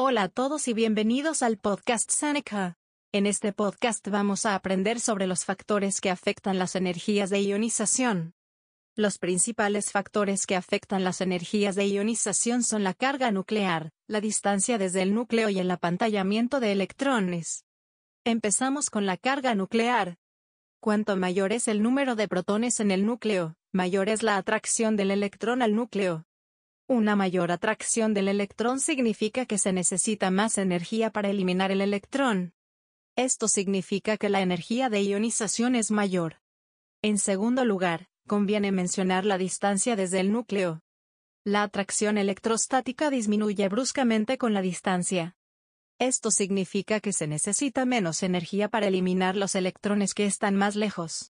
Hola a todos y bienvenidos al podcast Seneca. En este podcast vamos a aprender sobre los factores que afectan las energías de ionización. Los principales factores que afectan las energías de ionización son la carga nuclear, la distancia desde el núcleo y el apantallamiento de electrones. Empezamos con la carga nuclear. Cuanto mayor es el número de protones en el núcleo, mayor es la atracción del electrón al núcleo. Una mayor atracción del electrón significa que se necesita más energía para eliminar el electrón. Esto significa que la energía de ionización es mayor. En segundo lugar, conviene mencionar la distancia desde el núcleo. La atracción electrostática disminuye bruscamente con la distancia. Esto significa que se necesita menos energía para eliminar los electrones que están más lejos.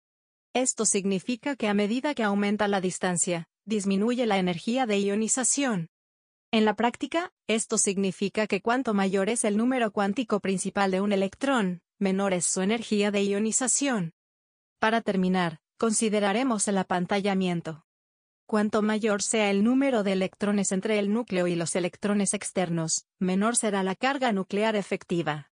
Esto significa que a medida que aumenta la distancia, disminuye la energía de ionización. En la práctica, esto significa que cuanto mayor es el número cuántico principal de un electrón, menor es su energía de ionización. Para terminar, consideraremos el apantallamiento. Cuanto mayor sea el número de electrones entre el núcleo y los electrones externos, menor será la carga nuclear efectiva.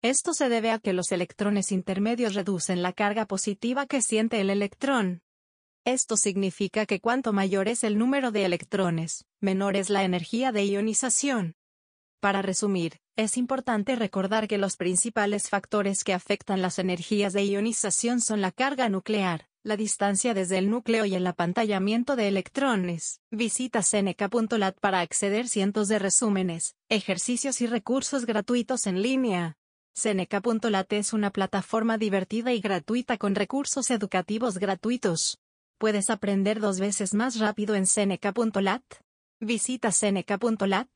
Esto se debe a que los electrones intermedios reducen la carga positiva que siente el electrón, esto significa que cuanto mayor es el número de electrones, menor es la energía de ionización. Para resumir, es importante recordar que los principales factores que afectan las energías de ionización son la carga nuclear, la distancia desde el núcleo y el apantallamiento de electrones. Visita seneca.lat para acceder cientos de resúmenes, ejercicios y recursos gratuitos en línea. Seneca.lat es una plataforma divertida y gratuita con recursos educativos gratuitos. Puedes aprender dos veces más rápido en Seneca.lat. Visita Seneca.lat.